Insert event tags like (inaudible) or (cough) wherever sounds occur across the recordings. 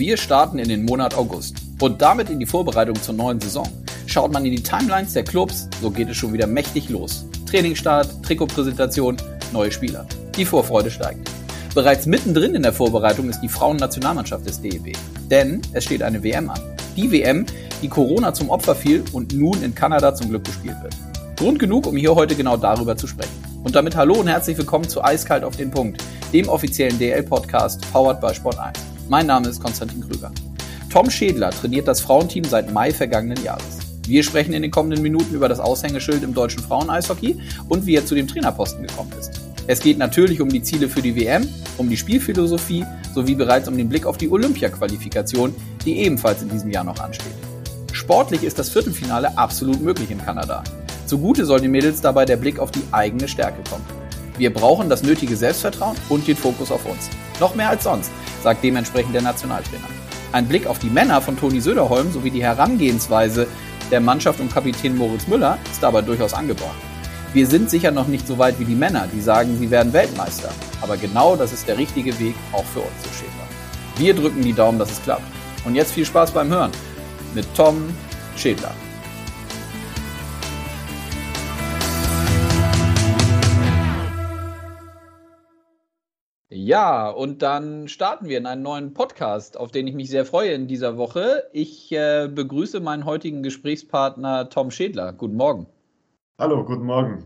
Wir starten in den Monat August und damit in die Vorbereitung zur neuen Saison. Schaut man in die Timelines der Clubs, so geht es schon wieder mächtig los. Trainingsstart, Trikotpräsentation, neue Spieler. Die Vorfreude steigt. Bereits mittendrin in der Vorbereitung ist die Frauennationalmannschaft des DEB. Denn es steht eine WM an. Die WM, die Corona zum Opfer fiel und nun in Kanada zum Glück gespielt wird. Grund genug, um hier heute genau darüber zu sprechen. Und damit hallo und herzlich willkommen zu Eiskalt auf den Punkt, dem offiziellen DL-Podcast powered by Sport 1. Mein Name ist Konstantin Krüger. Tom Schädler trainiert das Frauenteam seit Mai vergangenen Jahres. Wir sprechen in den kommenden Minuten über das Aushängeschild im deutschen Frauen-Eishockey und wie er zu dem Trainerposten gekommen ist. Es geht natürlich um die Ziele für die WM, um die Spielphilosophie sowie bereits um den Blick auf die Olympia-Qualifikation, die ebenfalls in diesem Jahr noch ansteht. Sportlich ist das Viertelfinale absolut möglich in Kanada. Zugute soll den Mädels dabei der Blick auf die eigene Stärke kommen. Wir brauchen das nötige Selbstvertrauen und den Fokus auf uns. Noch mehr als sonst, sagt dementsprechend der Nationaltrainer. Ein Blick auf die Männer von Toni Söderholm sowie die Herangehensweise der Mannschaft um Kapitän Moritz Müller ist dabei durchaus angebracht. Wir sind sicher noch nicht so weit wie die Männer, die sagen, sie werden Weltmeister. Aber genau das ist der richtige Weg auch für uns, so Schäfer. Wir drücken die Daumen, dass es klappt. Und jetzt viel Spaß beim Hören mit Tom Schädler. Ja, und dann starten wir in einen neuen Podcast, auf den ich mich sehr freue in dieser Woche. Ich äh, begrüße meinen heutigen Gesprächspartner Tom Schädler. Guten Morgen. Hallo, guten Morgen.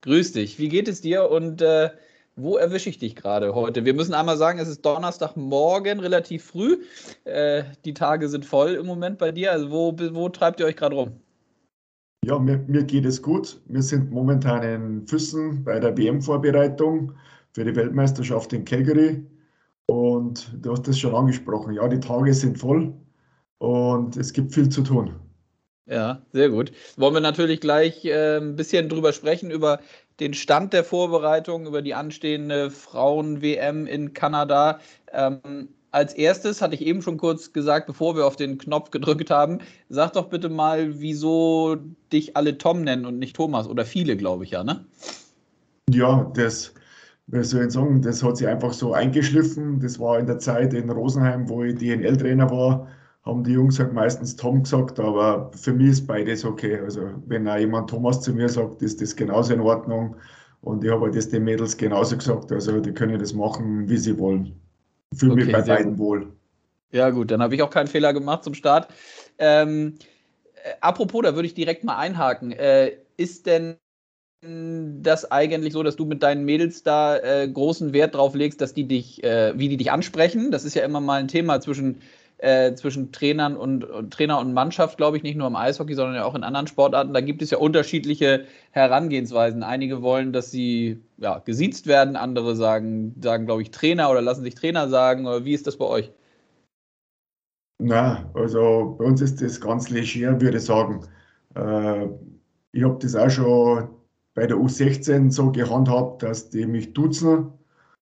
Grüß dich. Wie geht es dir und äh, wo erwische ich dich gerade heute? Wir müssen einmal sagen, es ist Donnerstagmorgen, relativ früh. Äh, die Tage sind voll im Moment bei dir. Also wo, wo treibt ihr euch gerade rum? Ja, mir, mir geht es gut. Wir sind momentan in Füssen bei der WM-Vorbereitung für die Weltmeisterschaft in Calgary. Und du hast das schon angesprochen. Ja, die Tage sind voll und es gibt viel zu tun. Ja, sehr gut. Wollen wir natürlich gleich äh, ein bisschen drüber sprechen, über den Stand der Vorbereitung, über die anstehende Frauen-WM in Kanada. Ähm, als erstes hatte ich eben schon kurz gesagt, bevor wir auf den Knopf gedrückt haben, sag doch bitte mal, wieso dich alle Tom nennen und nicht Thomas oder viele, glaube ich ja, ne? Ja, das wie soll ich sagen, das hat sich einfach so eingeschliffen. Das war in der Zeit in Rosenheim, wo ich DNL-Trainer war, haben die Jungs halt meistens Tom gesagt, aber für mich ist beides okay. Also wenn auch jemand Thomas zu mir sagt, ist das genauso in Ordnung. Und ich habe das den Mädels genauso gesagt. Also die können das machen, wie sie wollen. Fühle okay, mich bei beiden wohl. Ja gut, dann habe ich auch keinen Fehler gemacht zum Start. Ähm, äh, apropos, da würde ich direkt mal einhaken. Äh, ist denn das eigentlich so, dass du mit deinen Mädels da äh, großen Wert drauf legst, dass die dich, äh, wie die dich ansprechen? Das ist ja immer mal ein Thema zwischen, äh, zwischen Trainern und, und, Trainer und Mannschaft, glaube ich, nicht nur im Eishockey, sondern ja auch in anderen Sportarten. Da gibt es ja unterschiedliche Herangehensweisen. Einige wollen, dass sie ja, gesiezt werden, andere sagen, sagen, glaube ich, Trainer oder lassen sich Trainer sagen. Oder wie ist das bei euch? Na, also bei uns ist das ganz leger, würde ich sagen. Äh, ich habe das auch schon bei der U16 so gehandhabt, dass die mich duzen.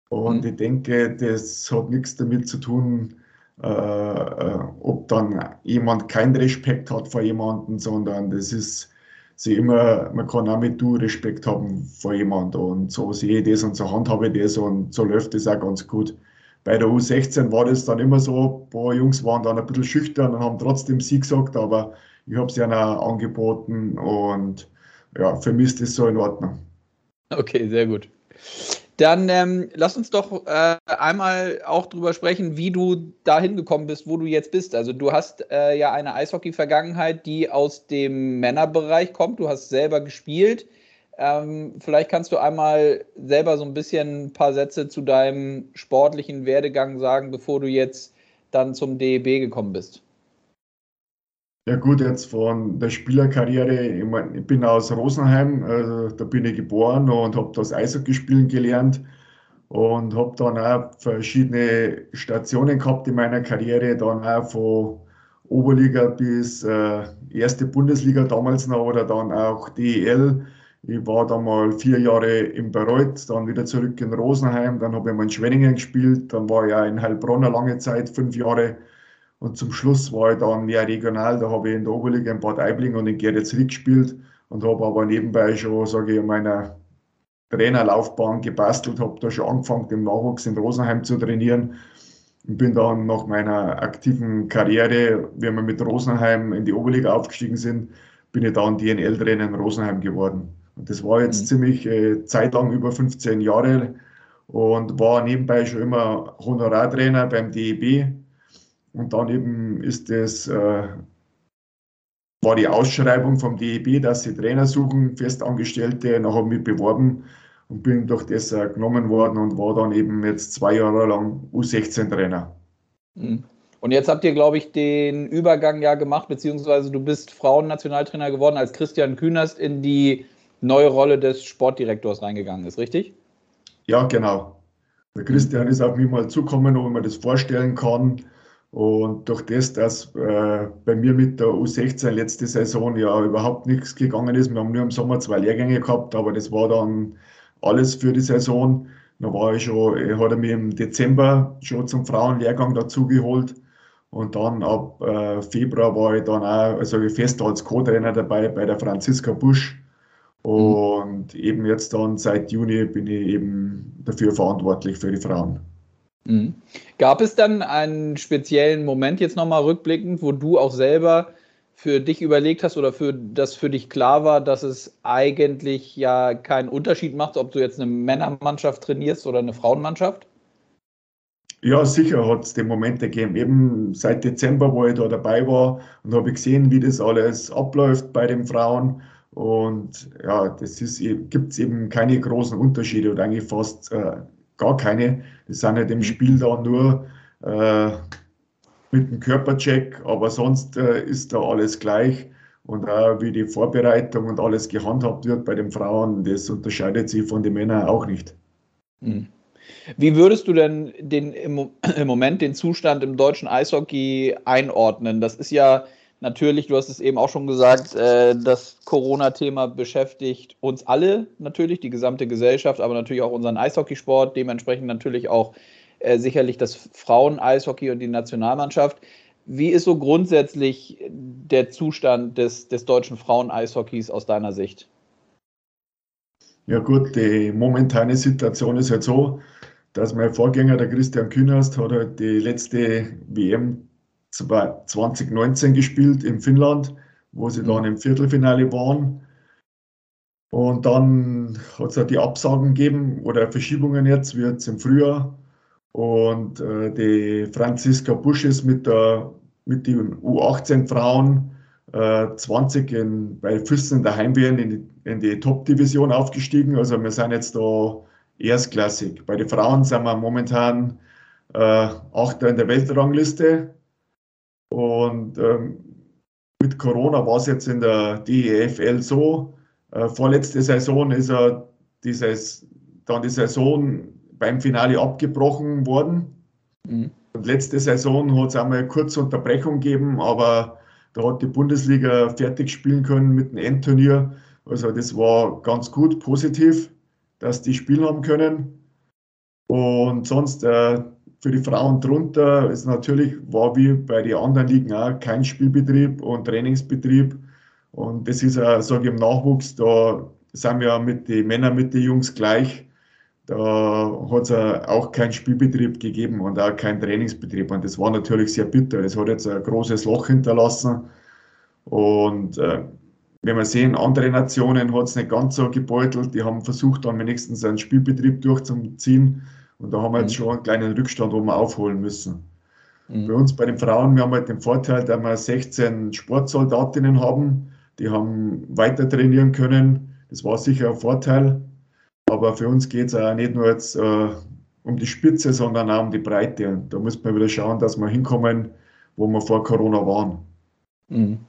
Und mhm. ich denke, das hat nichts damit zu tun, äh, äh, ob dann jemand keinen Respekt hat vor jemandem, sondern das ist sie immer, man kann auch mit du Respekt haben vor jemandem. Und so sehe ich das und so handhabe ich das und so läuft das auch ganz gut. Bei der U16 war das dann immer so, ein paar Jungs waren dann ein bisschen schüchtern und haben trotzdem sie gesagt, aber ich habe sie ihnen auch angeboten und ja, für mich ist das so in Ordnung. Okay, sehr gut. Dann ähm, lass uns doch äh, einmal auch drüber sprechen, wie du dahin gekommen bist, wo du jetzt bist. Also du hast äh, ja eine Eishockey-Vergangenheit, die aus dem Männerbereich kommt. Du hast selber gespielt. Ähm, vielleicht kannst du einmal selber so ein bisschen ein paar Sätze zu deinem sportlichen Werdegang sagen, bevor du jetzt dann zum DEB gekommen bist. Ja gut, jetzt von der Spielerkarriere, ich, mein, ich bin aus Rosenheim, also da bin ich geboren und habe das Eishockey spielen gelernt und habe dann auch verschiedene Stationen gehabt in meiner Karriere, dann auch von Oberliga bis äh, erste Bundesliga damals noch oder dann auch DEL. Ich war dann mal vier Jahre in Bayreuth, dann wieder zurück in Rosenheim, dann habe ich mal in Schwenningen gespielt, dann war ich auch in Heilbronn eine lange Zeit, fünf Jahre und zum Schluss war ich dann mehr regional, da habe ich in der Oberliga in Bad Aibling und in Geretsried gespielt und habe aber nebenbei schon, sage ich, in meiner Trainerlaufbahn gebastelt, habe da schon angefangen, im Nachwuchs in Rosenheim zu trainieren und bin dann nach meiner aktiven Karriere, wenn wir mit Rosenheim in die Oberliga aufgestiegen sind, bin ich dann DNL-Trainer in Rosenheim geworden. Und das war jetzt mhm. ziemlich äh, zeitlang über 15 Jahre und war nebenbei schon immer Honorartrainer beim DEB. Und dann eben ist das, äh, war die Ausschreibung vom DEB, dass sie Trainer suchen, Festangestellte. Dann habe ich mich beworben und bin durch das äh, genommen worden und war dann eben jetzt zwei Jahre lang U16-Trainer. Mhm. Und jetzt habt ihr, glaube ich, den Übergang ja gemacht, beziehungsweise du bist Frauennationaltrainer geworden, als Christian Kühnerst in die neue Rolle des Sportdirektors reingegangen ist, richtig? Ja, genau. Der Christian ist auf mich mal zukommen, ob man das vorstellen kann. Und durch das, dass äh, bei mir mit der U16 letzte Saison ja überhaupt nichts gegangen ist, wir haben nur im Sommer zwei Lehrgänge gehabt, aber das war dann alles für die Saison. Da war ich schon, hat er mich im Dezember schon zum Frauenlehrgang dazugeholt. Und dann ab äh, Februar war ich dann auch also fest als Co-Trainer dabei bei der Franziska Busch. Und mhm. eben jetzt dann seit Juni bin ich eben dafür verantwortlich für die Frauen. Mhm. Gab es dann einen speziellen Moment jetzt nochmal rückblickend, wo du auch selber für dich überlegt hast oder für das für dich klar war, dass es eigentlich ja keinen Unterschied macht, ob du jetzt eine Männermannschaft trainierst oder eine Frauenmannschaft? Ja, sicher hat es den Moment gegeben. Eben seit Dezember, wo ich da dabei war und habe gesehen, wie das alles abläuft bei den Frauen. Und ja, das gibt es eben keine großen Unterschiede oder eigentlich fast äh, gar keine. Das sind halt im Spiel dann nur äh, mit dem Körpercheck, aber sonst äh, ist da alles gleich. Und auch wie die Vorbereitung und alles gehandhabt wird bei den Frauen, das unterscheidet sich von den Männern auch nicht. Hm. Wie würdest du denn den, im, (clears throat) im Moment den Zustand im deutschen Eishockey einordnen? Das ist ja natürlich, du hast es eben auch schon gesagt, äh, das Corona-Thema beschäftigt uns alle natürlich, die gesamte Gesellschaft, aber natürlich auch unseren Eishockeysport, dementsprechend natürlich auch äh, sicherlich das Frauen-Eishockey und die Nationalmannschaft. Wie ist so grundsätzlich der Zustand des, des deutschen Frauen-Eishockeys aus deiner Sicht? Ja gut, die momentane Situation ist halt so, dass mein Vorgänger, der Christian Künast, hat halt die letzte WM 2019 gespielt in Finnland, wo sie mhm. dann im Viertelfinale waren. Und dann hat es halt die Absagen gegeben oder Verschiebungen jetzt, wie jetzt im Frühjahr. Und äh, die Franziska Busch ist mit, der, mit den U18-Frauen äh, 20 in, bei Füssen in der Heimwehren in die, in die Top-Division aufgestiegen. Also wir sind jetzt da erstklassig. Bei den Frauen sind wir momentan äh, Achter in der Weltrangliste und ähm, mit Corona war es jetzt in der DEFL so, äh, vorletzte Saison ist er dieses, dann die Saison beim Finale abgebrochen worden. Mhm. Und letzte Saison hat es einmal kurze Unterbrechung gegeben, aber da hat die Bundesliga fertig spielen können mit dem Endturnier. Also das war ganz gut, positiv, dass die spielen haben können. Und sonst äh, für die Frauen drunter ist natürlich, war wie bei den anderen Ligen auch kein Spielbetrieb und Trainingsbetrieb. Und das ist ja, sage ich, im Nachwuchs, da sind wir mit den Männern, mit den Jungs gleich. Da hat es auch keinen Spielbetrieb gegeben und auch keinen Trainingsbetrieb. Und das war natürlich sehr bitter. Das hat jetzt ein großes Loch hinterlassen. Und äh, wenn wir sehen, andere Nationen hat es nicht ganz so gebeutelt. Die haben versucht, dann wenigstens einen Spielbetrieb durchzuziehen. Und da haben wir jetzt mhm. schon einen kleinen Rückstand, wo wir aufholen müssen. Mhm. Bei uns, bei den Frauen, wir haben halt den Vorteil, dass wir 16 Sportsoldatinnen haben, die haben weiter trainieren können. Das war sicher ein Vorteil. Aber für uns geht es auch nicht nur jetzt äh, um die Spitze, sondern auch um die Breite. Und da muss man wieder schauen, dass wir hinkommen, wo wir vor Corona waren. Mhm.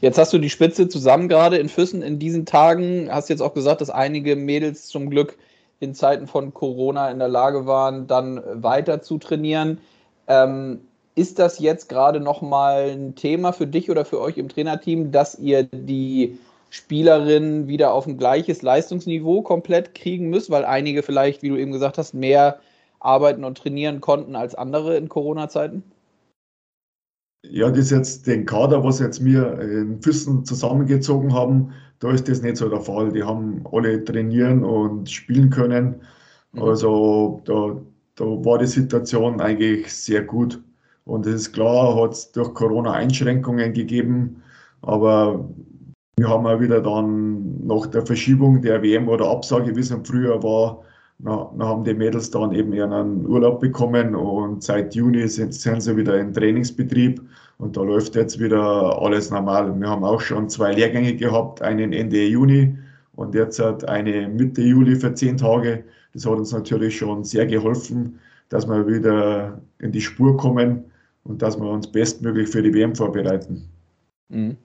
Jetzt hast du die Spitze zusammen gerade in Füssen in diesen Tagen. Hast jetzt auch gesagt, dass einige Mädels zum Glück in Zeiten von Corona in der Lage waren, dann weiter zu trainieren. Ähm, ist das jetzt gerade nochmal ein Thema für dich oder für euch im Trainerteam, dass ihr die Spielerinnen wieder auf ein gleiches Leistungsniveau komplett kriegen müsst, weil einige vielleicht, wie du eben gesagt hast, mehr arbeiten und trainieren konnten als andere in Corona-Zeiten? Ja, das ist jetzt den Kader, was jetzt wir in Füssen zusammengezogen haben, da ist das nicht so der Fall. Die haben alle trainieren und spielen können. Mhm. Also da, da war die Situation eigentlich sehr gut. Und es ist klar, hat es durch Corona Einschränkungen gegeben, aber wir haben auch wieder dann nach der Verschiebung der WM oder Absage, wie es im Frühjahr war, na, na haben die Mädels dann eben ihren Urlaub bekommen und seit Juni sind, sind sie wieder im Trainingsbetrieb und da läuft jetzt wieder alles normal. Wir haben auch schon zwei Lehrgänge gehabt, einen Ende Juni und jetzt hat eine Mitte Juli für zehn Tage. Das hat uns natürlich schon sehr geholfen, dass wir wieder in die Spur kommen und dass wir uns bestmöglich für die WM vorbereiten. Mhm.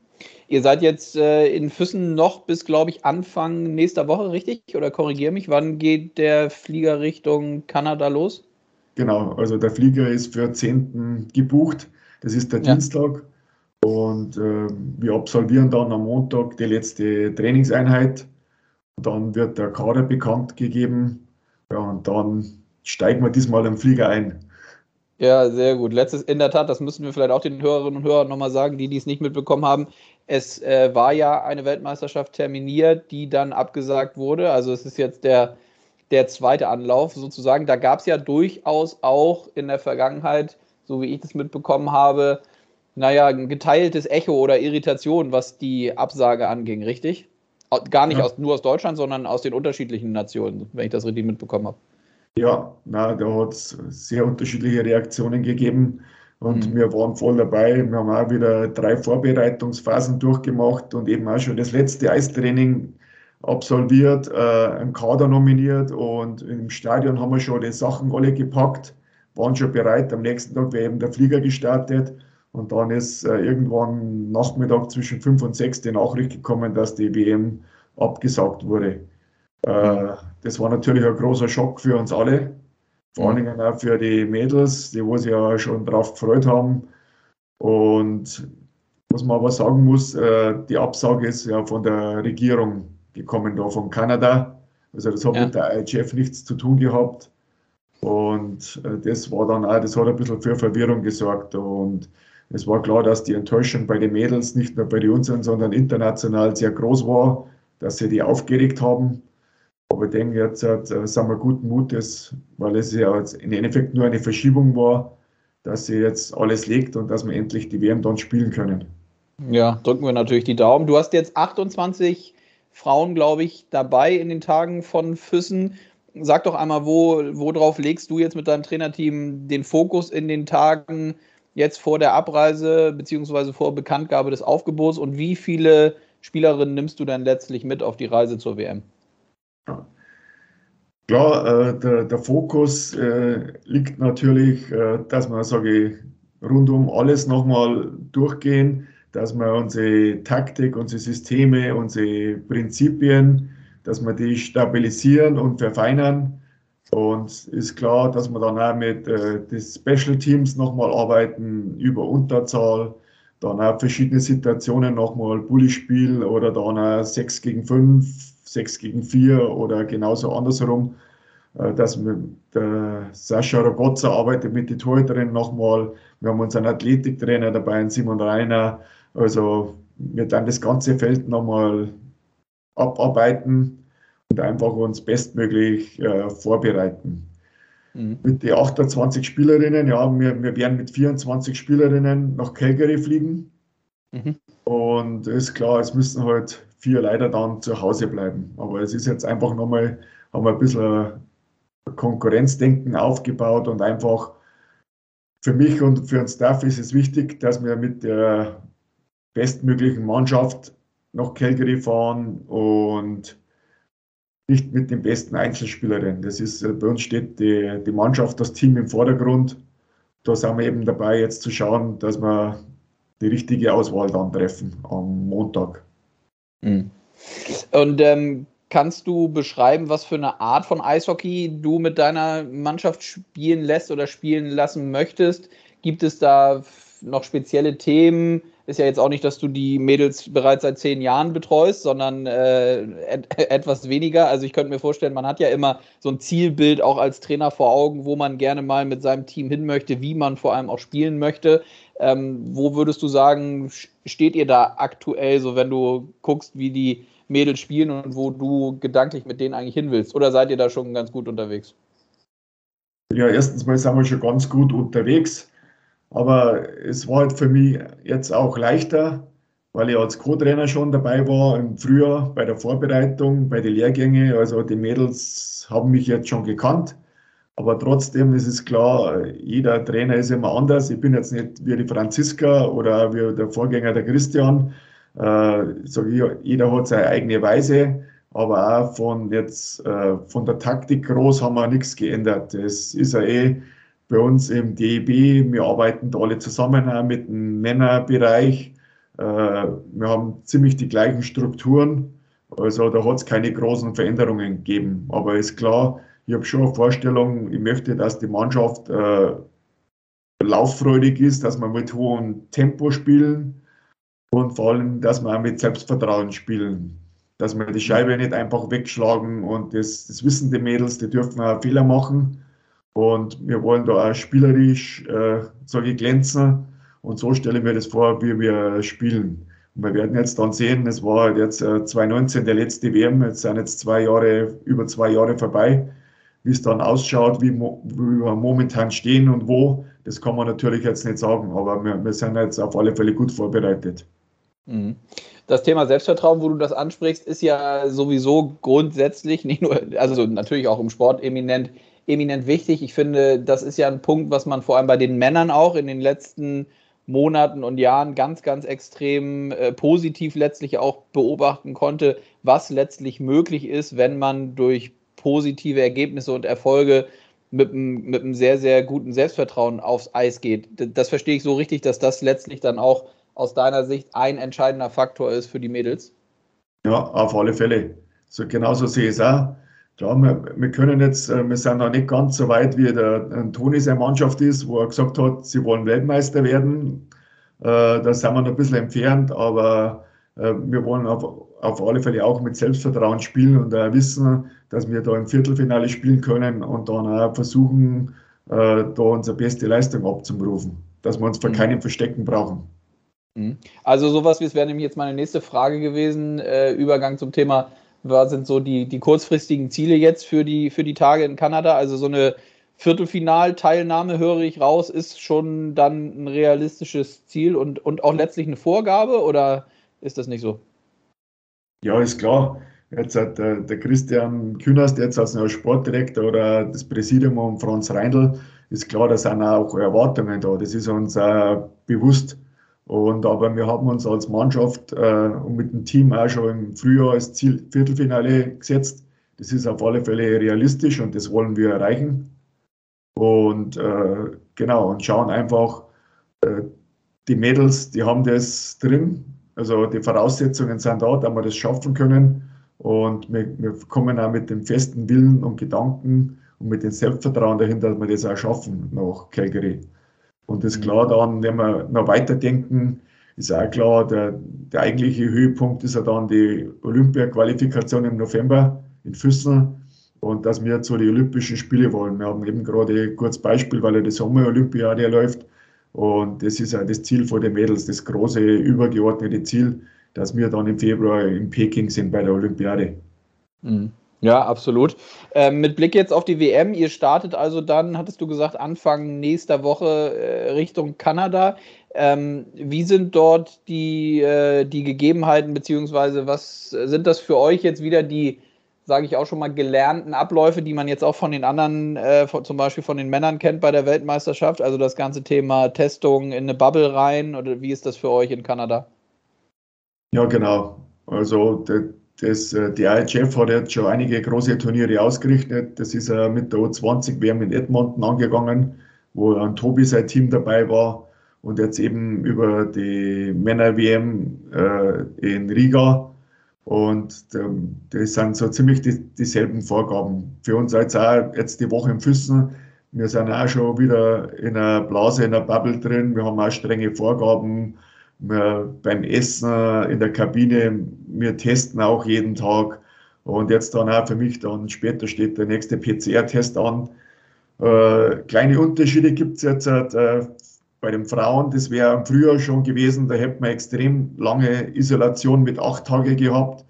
Ihr seid jetzt äh, in Füssen noch bis, glaube ich, Anfang nächster Woche, richtig? Oder korrigiere mich, wann geht der Flieger Richtung Kanada los? Genau, also der Flieger ist für 10. gebucht. Das ist der ja. Dienstag. Und äh, wir absolvieren dann am Montag die letzte Trainingseinheit. Dann wird der Kader bekannt gegeben. Ja, und dann steigen wir diesmal im Flieger ein. Ja, sehr gut. Letztes, in der Tat, das müssen wir vielleicht auch den Hörerinnen und Hörern nochmal sagen, die dies nicht mitbekommen haben. Es äh, war ja eine Weltmeisterschaft terminiert, die dann abgesagt wurde. Also es ist jetzt der, der zweite Anlauf sozusagen. Da gab es ja durchaus auch in der Vergangenheit, so wie ich das mitbekommen habe, naja, ein geteiltes Echo oder Irritation, was die Absage anging, richtig? Gar nicht ja. aus, nur aus Deutschland, sondern aus den unterschiedlichen Nationen, wenn ich das richtig mitbekommen habe. Ja, na, da hat es sehr unterschiedliche Reaktionen gegeben und mhm. wir waren voll dabei. Wir haben auch wieder drei Vorbereitungsphasen durchgemacht und eben auch schon das letzte Eistraining absolviert, äh, einen Kader nominiert und im Stadion haben wir schon die Sachen alle gepackt, waren schon bereit. Am nächsten Tag wäre eben der Flieger gestartet und dann ist äh, irgendwann Nachmittag zwischen fünf und sechs die Nachricht gekommen, dass die WM abgesagt wurde. Äh, das war natürlich ein großer Schock für uns alle, vor allen Dingen auch für die Mädels, die wo sich ja schon drauf gefreut haben. Und was man aber sagen muss, äh, die Absage ist ja von der Regierung gekommen, da von Kanada. Also das hat ja. mit der IHF nichts zu tun gehabt. Und äh, das war dann auch, das hat ein bisschen für Verwirrung gesorgt. Und es war klar, dass die Enttäuschung bei den Mädels, nicht nur bei den unseren, sondern international sehr groß war, dass sie die aufgeregt haben. Aber ich denke, jetzt äh, sind wir guten Mutes, weil es ja jetzt im Endeffekt nur eine Verschiebung war, dass sie jetzt alles legt und dass wir endlich die WM dann spielen können. Ja, drücken wir natürlich die Daumen. Du hast jetzt 28 Frauen, glaube ich, dabei in den Tagen von Füssen. Sag doch einmal, wo, worauf legst du jetzt mit deinem Trainerteam den Fokus in den Tagen jetzt vor der Abreise beziehungsweise vor Bekanntgabe des Aufgebots und wie viele Spielerinnen nimmst du dann letztlich mit auf die Reise zur WM? Klar, äh, der, der, Fokus äh, liegt natürlich, äh, dass wir, sage ich, rundum alles nochmal durchgehen, dass wir unsere Taktik, unsere Systeme, unsere Prinzipien, dass wir die stabilisieren und verfeinern. Und ist klar, dass wir dann auch mit äh, den Special Teams nochmal arbeiten über Unterzahl, dann auch verschiedene Situationen nochmal Bulli-Spiel oder dann auch 6 gegen 5 6 gegen 4 oder genauso andersherum, äh, dass der Sascha Rogozza arbeitet mit den Torhüterinnen nochmal. Wir haben unseren Athletiktrainer dabei, Simon Reiner. Also wir dann das ganze Feld nochmal abarbeiten und einfach uns bestmöglich äh, vorbereiten. Mhm. Mit den 28 Spielerinnen, ja, wir, wir werden mit 24 Spielerinnen nach Calgary fliegen. Mhm. Und ist klar, es müssen halt vier leider dann zu Hause bleiben. Aber es ist jetzt einfach nochmal, haben wir ein bisschen Konkurrenzdenken aufgebaut und einfach für mich und für uns Staff ist es wichtig, dass wir mit der bestmöglichen Mannschaft nach Calgary fahren und nicht mit den besten Einzelspielerinnen. Das ist, bei uns steht die, die Mannschaft, das Team im Vordergrund. Da sind wir eben dabei, jetzt zu schauen, dass wir die richtige Auswahl dann treffen am Montag. Mhm. Und ähm, kannst du beschreiben, was für eine Art von Eishockey du mit deiner Mannschaft spielen lässt oder spielen lassen möchtest? Gibt es da noch spezielle Themen? Ist ja jetzt auch nicht, dass du die Mädels bereits seit zehn Jahren betreust, sondern äh, et (laughs) etwas weniger. Also ich könnte mir vorstellen, man hat ja immer so ein Zielbild auch als Trainer vor Augen, wo man gerne mal mit seinem Team hin möchte, wie man vor allem auch spielen möchte. Ähm, wo würdest du sagen, steht ihr da aktuell, so wenn du guckst, wie die Mädels spielen und wo du gedanklich mit denen eigentlich hin willst? Oder seid ihr da schon ganz gut unterwegs? Ja, erstens mal sind wir schon ganz gut unterwegs, aber es war halt für mich jetzt auch leichter, weil ich als Co-Trainer schon dabei war im Frühjahr bei der Vorbereitung, bei den Lehrgängen. Also die Mädels haben mich jetzt schon gekannt. Aber trotzdem ist es klar, jeder Trainer ist immer anders. Ich bin jetzt nicht wie die Franziska oder wie der Vorgänger der Christian. Äh, sag ich, jeder hat seine eigene Weise, aber auch von jetzt äh, von der Taktik groß haben wir nichts geändert. Es ist ja eh bei uns im DEB, wir arbeiten da alle zusammen mit dem Männerbereich. Äh, wir haben ziemlich die gleichen Strukturen. Also da hat es keine großen Veränderungen gegeben. Aber ist klar, ich habe schon eine Vorstellung, ich möchte, dass die Mannschaft äh, lauffreudig ist, dass wir mit hohem Tempo spielen und vor allem, dass wir auch mit Selbstvertrauen spielen. Dass wir die Scheibe nicht einfach wegschlagen und das, das wissen die Mädels, die dürfen auch Fehler machen. Und wir wollen da auch spielerisch, äh, sage ich, glänzen. Und so stelle ich mir das vor, wie wir spielen. Und wir werden jetzt dann sehen, es war jetzt äh, 2019 der letzte WM, jetzt sind jetzt zwei Jahre, über zwei Jahre vorbei wie es dann ausschaut, wie, wie, wir momentan stehen und wo, das kann man natürlich jetzt nicht sagen, aber wir, wir sind jetzt auf alle Fälle gut vorbereitet. Mhm. Das Thema Selbstvertrauen, wo du das ansprichst, ist ja sowieso grundsätzlich, nicht nur, also natürlich auch im Sport eminent, eminent wichtig. Ich finde, das ist ja ein Punkt, was man vor allem bei den Männern auch in den letzten Monaten und Jahren ganz, ganz extrem äh, positiv letztlich auch beobachten konnte, was letztlich möglich ist, wenn man durch positive Ergebnisse und Erfolge mit einem, mit einem sehr, sehr guten Selbstvertrauen aufs Eis geht. Das verstehe ich so richtig, dass das letztlich dann auch aus deiner Sicht ein entscheidender Faktor ist für die Mädels? Ja, auf alle Fälle. So, genauso sehe ich es auch. Klar, wir, wir können jetzt, äh, wir sind noch nicht ganz so weit, wie der Toni seine Mannschaft ist, wo er gesagt hat, sie wollen Weltmeister werden. Äh, da sind wir noch ein bisschen entfernt, aber äh, wir wollen auf, auf alle Fälle auch mit Selbstvertrauen spielen und äh, wissen, dass wir da im Viertelfinale spielen können und dann auch versuchen, äh, da unsere beste Leistung abzurufen, dass wir uns vor mhm. keinem verstecken brauchen. Mhm. Also sowas wie es wäre nämlich jetzt meine nächste Frage gewesen, äh, Übergang zum Thema, was sind so die, die kurzfristigen Ziele jetzt für die, für die Tage in Kanada? Also so eine Viertelfinalteilnahme, höre ich raus, ist schon dann ein realistisches Ziel und, und auch letztlich eine Vorgabe oder ist das nicht so? Ja, ist klar. Jetzt hat der, der Christian Künast jetzt als neuer Sportdirektor oder das Präsidium um Franz Reindl, ist klar, da sind auch Erwartungen da. Das ist uns auch bewusst. Und aber wir haben uns als Mannschaft äh, und mit dem Team auch schon im Frühjahr als Ziel Viertelfinale gesetzt. Das ist auf alle Fälle realistisch und das wollen wir erreichen. Und äh, genau, und schauen einfach, äh, die Mädels, die haben das drin. Also die Voraussetzungen sind da, dass wir das schaffen können. Und wir, wir kommen auch mit dem festen Willen und Gedanken und mit dem Selbstvertrauen dahinter, dass wir das auch schaffen nach Calgary. Und das ist klar dann, wenn wir noch weiterdenken, ist auch klar, der, der eigentliche Höhepunkt ist ja dann die Olympia-Qualifikation im November in Füssen und dass wir zu den Olympischen Spielen wollen. Wir haben eben gerade kurz Beispiel, weil ja die Sommer-Olympiade läuft und das ist ja das Ziel von den Mädels, das große übergeordnete Ziel, dass wir dann im Februar in Peking sind bei der Olympiade. Mhm. Ja, absolut. Ähm, mit Blick jetzt auf die WM, ihr startet also dann, hattest du gesagt, Anfang nächster Woche äh, Richtung Kanada. Ähm, wie sind dort die, äh, die Gegebenheiten, beziehungsweise was sind das für euch jetzt wieder die, sage ich auch schon mal, gelernten Abläufe, die man jetzt auch von den anderen, äh, von, zum Beispiel von den Männern kennt bei der Weltmeisterschaft? Also das ganze Thema Testung in eine Bubble rein oder wie ist das für euch in Kanada? Ja, genau. Also das, äh, die IHF hat jetzt schon einige große Turniere ausgerichtet. Das ist äh, mit der U20 WM in Edmonton angegangen, wo ein Tobi sein Team dabei war und jetzt eben über die Männer WM äh, in Riga. Und ähm, das sind so ziemlich die, dieselben Vorgaben. Für uns jetzt auch jetzt die Woche im Füssen. Wir sind auch schon wieder in einer Blase, in einer Bubble drin. Wir haben auch strenge Vorgaben beim Essen in der Kabine, wir testen auch jeden Tag. Und jetzt dann auch für mich, dann später steht der nächste PCR-Test an. Äh, kleine Unterschiede gibt es jetzt äh, bei den Frauen. Das wäre im Frühjahr schon gewesen, da hätte man extrem lange Isolation mit acht Tagen gehabt.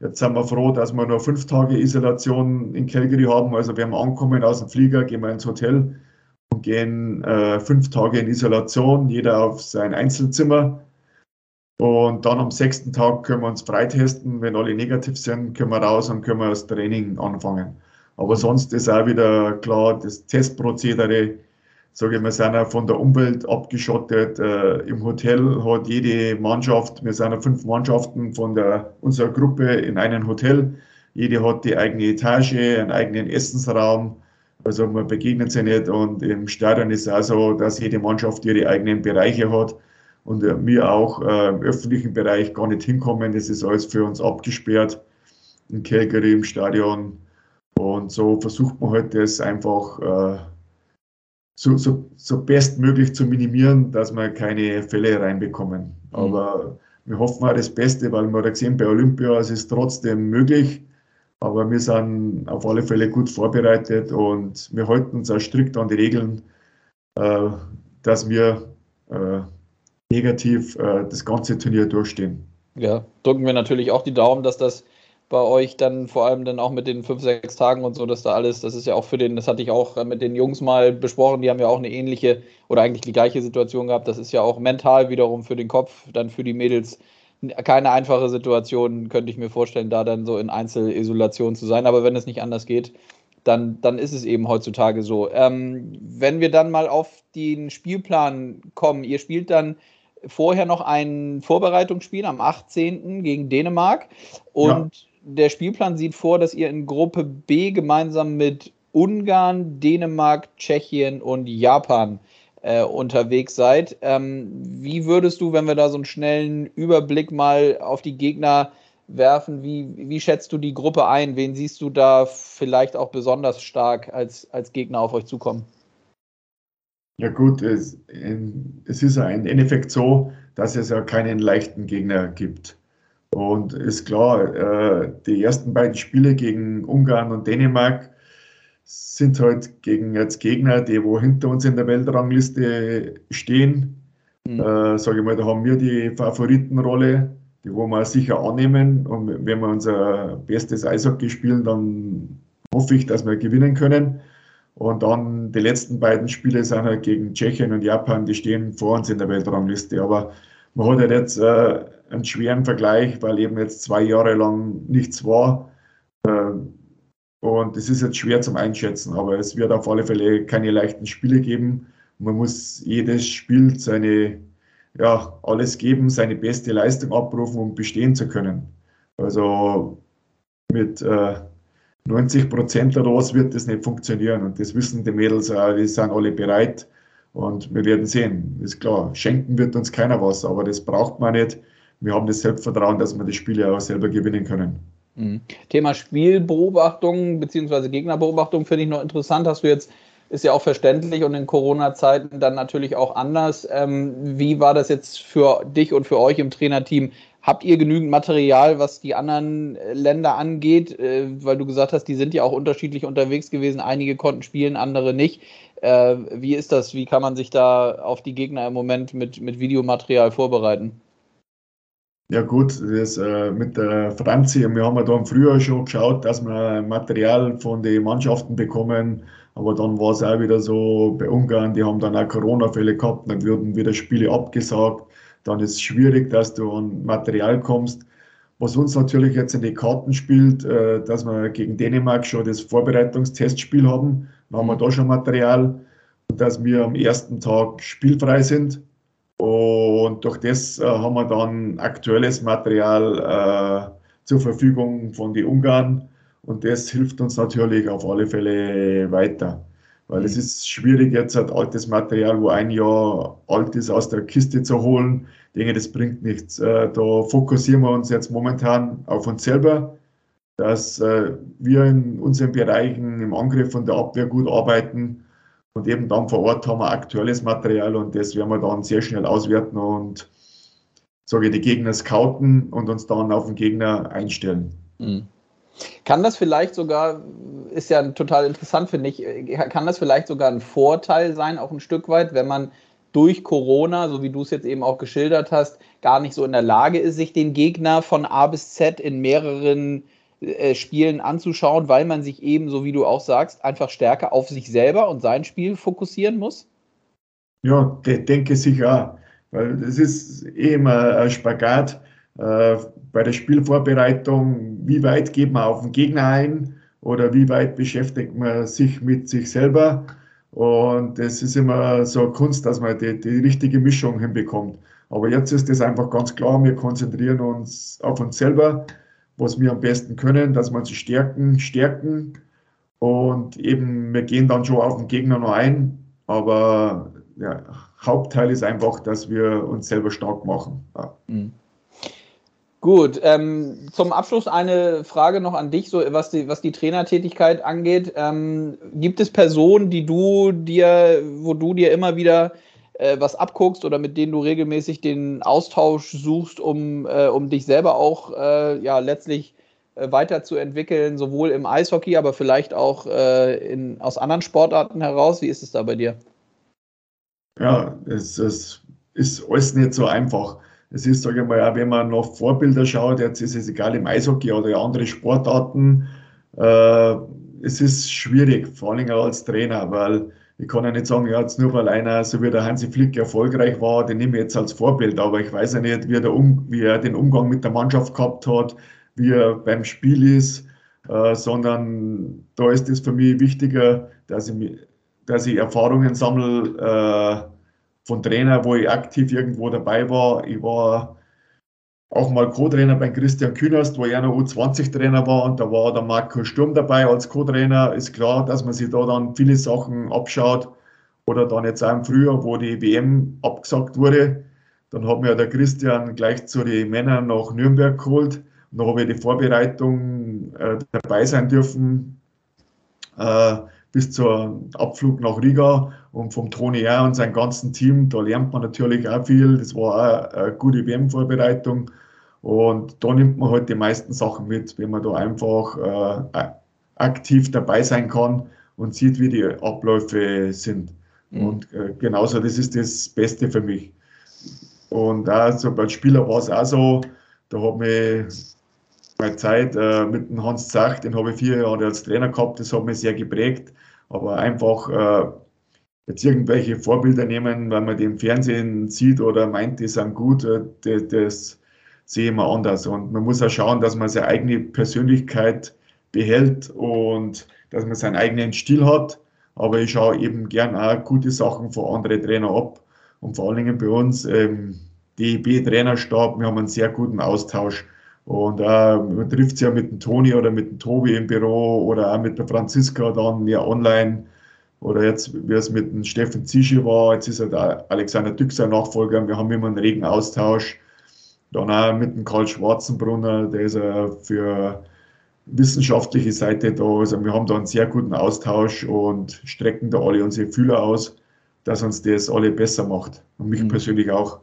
Jetzt sind wir froh, dass wir nur fünf Tage Isolation in Calgary haben. Also wir haben ankommen aus dem Flieger, gehen wir ins Hotel gehen äh, fünf Tage in Isolation, jeder auf sein Einzelzimmer. Und dann am sechsten Tag können wir uns freitesten. Wenn alle negativ sind, können wir raus und können wir das Training anfangen. Aber sonst ist auch wieder klar, das Testprozedere, sage ich, wir sind auch von der Umwelt abgeschottet. Äh, Im Hotel hat jede Mannschaft, wir sind ja fünf Mannschaften von der, unserer Gruppe in einem Hotel. Jede hat die eigene Etage, einen eigenen Essensraum. Also man begegnet sich nicht und im Stadion ist es auch so, dass jede Mannschaft ihre eigenen Bereiche hat und äh, wir auch äh, im öffentlichen Bereich gar nicht hinkommen. Das ist alles für uns abgesperrt in Calgary im Stadion. Und so versucht man halt das einfach äh, so, so, so bestmöglich zu minimieren, dass wir keine Fälle reinbekommen. Mhm. Aber wir hoffen auch das Beste, weil wir haben gesehen, bei Olympia es ist trotzdem möglich. Aber wir sind auf alle Fälle gut vorbereitet und wir halten uns auch strikt an die Regeln, äh, dass wir äh, negativ äh, das ganze Turnier durchstehen. Ja, drücken wir natürlich auch die Daumen, dass das bei euch dann vor allem dann auch mit den fünf, sechs Tagen und so, dass da alles, das ist ja auch für den, das hatte ich auch mit den Jungs mal besprochen, die haben ja auch eine ähnliche oder eigentlich die gleiche Situation gehabt. Das ist ja auch mental wiederum für den Kopf, dann für die Mädels keine einfache Situation, könnte ich mir vorstellen, da dann so in Einzelisolation zu sein. Aber wenn es nicht anders geht, dann, dann ist es eben heutzutage so. Ähm, wenn wir dann mal auf den Spielplan kommen, ihr spielt dann vorher noch ein Vorbereitungsspiel am 18. gegen Dänemark und ja der Spielplan sieht vor, dass ihr in Gruppe B gemeinsam mit Ungarn, Dänemark, Tschechien und Japan äh, unterwegs seid. Ähm, wie würdest du, wenn wir da so einen schnellen Überblick mal auf die Gegner werfen, wie, wie schätzt du die Gruppe ein? Wen siehst du da vielleicht auch besonders stark als, als Gegner auf euch zukommen? Ja gut, es, es ist ja im Endeffekt so, dass es ja keinen leichten Gegner gibt. Und ist klar, äh, die ersten beiden Spiele gegen Ungarn und Dänemark sind halt gegen jetzt Gegner, die wo hinter uns in der Weltrangliste stehen. Mhm. Äh, Sage ich mal, da haben wir die Favoritenrolle, die wo wir sicher annehmen. Und wenn wir unser bestes Eishockey spielen, dann hoffe ich, dass wir gewinnen können. Und dann die letzten beiden Spiele sind halt gegen Tschechien und Japan, die stehen vor uns in der Weltrangliste. Aber man hat halt jetzt äh, einen schweren Vergleich, weil eben jetzt zwei Jahre lang nichts war. Äh, und es ist jetzt schwer zum Einschätzen, aber es wird auf alle Fälle keine leichten Spiele geben. Man muss jedes Spiel seine, ja, alles geben, seine beste Leistung abrufen, um bestehen zu können. Also mit äh, 90 Prozent was wird das nicht funktionieren. Und das wissen die Mädels auch, die sind alle bereit. Und wir werden sehen. Ist klar, schenken wird uns keiner was, aber das braucht man nicht wir haben das Selbstvertrauen, dass wir die Spiele auch selber gewinnen können. Mhm. Thema Spielbeobachtung bzw. Gegnerbeobachtung finde ich noch interessant. Hast du jetzt, ist ja auch verständlich und in Corona-Zeiten dann natürlich auch anders. Ähm, wie war das jetzt für dich und für euch im Trainerteam? Habt ihr genügend Material, was die anderen Länder angeht? Äh, weil du gesagt hast, die sind ja auch unterschiedlich unterwegs gewesen. Einige konnten spielen, andere nicht. Äh, wie ist das? Wie kann man sich da auf die Gegner im Moment mit, mit Videomaterial vorbereiten? Ja gut, das äh, mit der Franzi, wir haben ja da im Frühjahr schon geschaut, dass wir Material von den Mannschaften bekommen, aber dann war es auch wieder so bei Ungarn, die haben dann auch Corona-Fälle gehabt, dann würden wieder Spiele abgesagt, dann ist es schwierig, dass du an Material kommst. Was uns natürlich jetzt in die Karten spielt, äh, dass wir gegen Dänemark schon das Vorbereitungstestspiel haben, dann haben wir da schon Material, dass wir am ersten Tag spielfrei sind und durch das äh, haben wir dann aktuelles Material äh, zur Verfügung von den Ungarn. Und das hilft uns natürlich auf alle Fälle weiter. Weil es mhm. ist schwierig, jetzt ein altes Material, wo ein Jahr alt ist, aus der Kiste zu holen. Ich denke, das bringt nichts. Äh, da fokussieren wir uns jetzt momentan auf uns selber, dass äh, wir in unseren Bereichen im Angriff und der Abwehr gut arbeiten und eben dann vor Ort haben wir aktuelles Material und das werden wir dann sehr schnell auswerten und sage die Gegner scouten und uns dann auf den Gegner einstellen. Mhm. Kann das vielleicht sogar, ist ja total interessant, finde ich, kann das vielleicht sogar ein Vorteil sein, auch ein Stück weit, wenn man durch Corona, so wie du es jetzt eben auch geschildert hast, gar nicht so in der Lage ist, sich den Gegner von A bis Z in mehreren äh, Spielen anzuschauen, weil man sich eben, so wie du auch sagst, einfach stärker auf sich selber und sein Spiel fokussieren muss? Ja, de denke sicher auch, weil es ist eh immer ein Spagat äh, bei der Spielvorbereitung, wie weit geht man auf den Gegner ein oder wie weit beschäftigt man sich mit sich selber. Und es ist immer so eine Kunst, dass man die, die richtige Mischung hinbekommt. Aber jetzt ist es einfach ganz klar, wir konzentrieren uns auf uns selber, was wir am besten können, dass wir uns stärken, stärken. Und eben, wir gehen dann schon auf den Gegner noch ein. Aber ja, Hauptteil ist einfach, dass wir uns selber stark machen. Ja. Mhm. Gut, ähm, zum Abschluss eine Frage noch an dich, so was die, was die Trainertätigkeit angeht. Ähm, gibt es Personen, die du dir, wo du dir immer wieder äh, was abguckst oder mit denen du regelmäßig den Austausch suchst, um, äh, um dich selber auch äh, ja letztlich äh, weiterzuentwickeln, sowohl im Eishockey, aber vielleicht auch äh, in, aus anderen Sportarten heraus? Wie ist es da bei dir? Ja, es, es ist alles nicht so einfach es ist, sage ich mal, auch wenn man nach Vorbilder schaut, jetzt ist es egal im Eishockey oder andere Sportarten, äh, es ist schwierig, vor allem als Trainer, weil ich kann ja nicht sagen, ja, jetzt nur weil einer, so wie der Hansi Flick erfolgreich war, den nehme ich jetzt als Vorbild, aber ich weiß ja nicht, wie, um, wie er den Umgang mit der Mannschaft gehabt hat, wie er beim Spiel ist, äh, sondern da ist es für mich wichtiger, dass ich, dass ich Erfahrungen sammle, äh, von Trainer, wo ich aktiv irgendwo dabei war. Ich war auch mal Co-Trainer bei Christian Künast, wo er noch U20-Trainer war und da war der Marco Sturm dabei als Co-Trainer. Ist klar, dass man sich da dann viele Sachen abschaut. Oder dann jetzt auch im Frühjahr, wo die WM abgesagt wurde. Dann hat mir der Christian gleich zu den Männern nach Nürnberg geholt. Und da habe ich die Vorbereitung äh, dabei sein dürfen. Äh, bis zum Abflug nach Riga und vom Toni R und seinem ganzen Team. Da lernt man natürlich auch viel. Das war auch eine gute WM-Vorbereitung. Und da nimmt man halt die meisten Sachen mit, wenn man da einfach äh, aktiv dabei sein kann und sieht, wie die Abläufe sind. Mhm. Und äh, genauso, das ist das Beste für mich. Und auch so als Spieler war es auch so, da habe ich meine Zeit äh, mit dem Hans Zach, den habe ich vier Jahre als Trainer gehabt, das hat mich sehr geprägt. Aber einfach äh, jetzt irgendwelche Vorbilder nehmen, weil man die im Fernsehen sieht oder meint, die sind gut, äh, das, das sehe ich immer anders. Und man muss auch schauen, dass man seine eigene Persönlichkeit behält und dass man seinen eigenen Stil hat. Aber ich schaue eben gern auch gute Sachen von anderen Trainern ab. Und vor allen Dingen bei uns, ähm, DEB-Trainerstab, wir haben einen sehr guten Austausch. Und äh, man trifft sich ja mit dem Toni oder mit dem Tobi im Büro oder auch mit der Franziska dann ja online. Oder jetzt, wie es mit dem Steffen Zischi war, jetzt ist er der Alexander Düxer Nachfolger. Wir haben immer einen regen Austausch. Dann auch mit dem Karl Schwarzenbrunner, der ist ja für wissenschaftliche Seite da. Also wir haben da einen sehr guten Austausch und strecken da alle unsere Fühler aus, dass uns das alle besser macht. Und mich mhm. persönlich auch.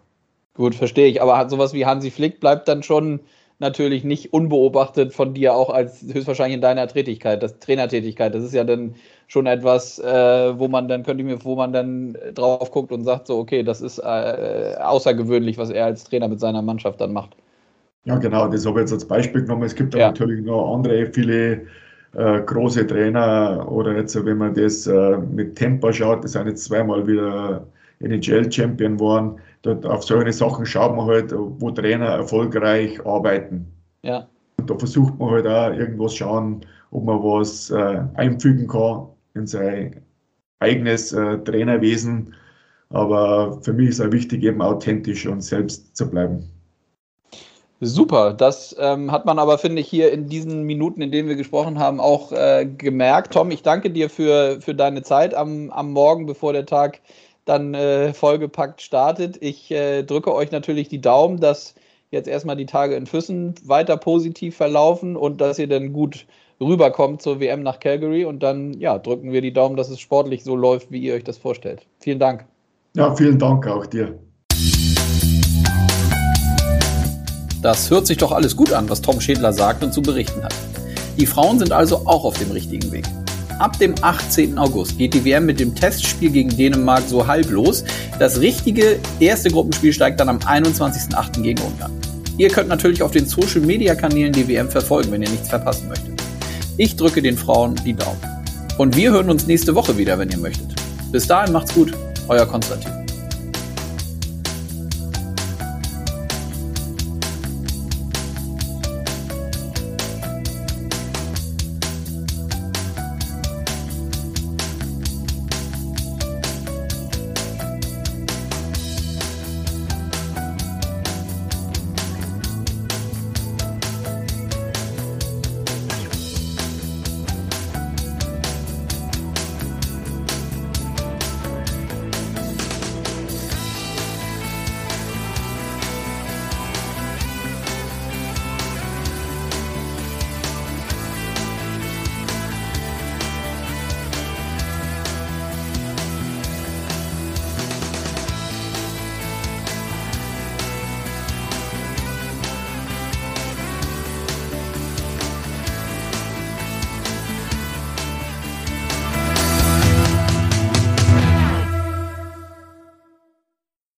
Gut, verstehe ich. Aber sowas wie Hansi Flick bleibt dann schon natürlich nicht unbeobachtet von dir auch als höchstwahrscheinlich in deiner Tätigkeit, das Trainertätigkeit. Das ist ja dann schon etwas, äh, wo man dann könnte ich mir, wo man dann drauf guckt und sagt so, okay, das ist äh, außergewöhnlich, was er als Trainer mit seiner Mannschaft dann macht. Ja, genau, das habe ich jetzt als Beispiel genommen. Es gibt ja. natürlich noch andere, viele äh, große Trainer oder jetzt, wenn man das äh, mit Tempo schaut, das sind jetzt zweimal wieder NHL-Champion geworden dort auf solche Sachen schaut man halt, wo Trainer erfolgreich arbeiten. Ja. Und da versucht man halt auch irgendwas schauen, ob man was äh, einfügen kann in sein eigenes äh, Trainerwesen. Aber für mich ist auch wichtig, eben authentisch und selbst zu bleiben. Super, das ähm, hat man aber, finde ich, hier in diesen Minuten, in denen wir gesprochen haben, auch äh, gemerkt. Tom, ich danke dir für, für deine Zeit am, am Morgen, bevor der Tag dann äh, vollgepackt startet. Ich äh, drücke euch natürlich die Daumen, dass jetzt erstmal die Tage in Füssen weiter positiv verlaufen und dass ihr dann gut rüberkommt zur WM nach Calgary und dann ja, drücken wir die Daumen, dass es sportlich so läuft, wie ihr euch das vorstellt. Vielen Dank. Ja, vielen Dank auch dir. Das hört sich doch alles gut an, was Tom Schädler sagt und zu berichten hat. Die Frauen sind also auch auf dem richtigen Weg. Ab dem 18. August geht die WM mit dem Testspiel gegen Dänemark so halb los. Das richtige erste Gruppenspiel steigt dann am 21.8. gegen Ungarn. Ihr könnt natürlich auf den Social Media Kanälen die WM verfolgen, wenn ihr nichts verpassen möchtet. Ich drücke den Frauen die Daumen. Und wir hören uns nächste Woche wieder, wenn ihr möchtet. Bis dahin macht's gut, euer Konstantin.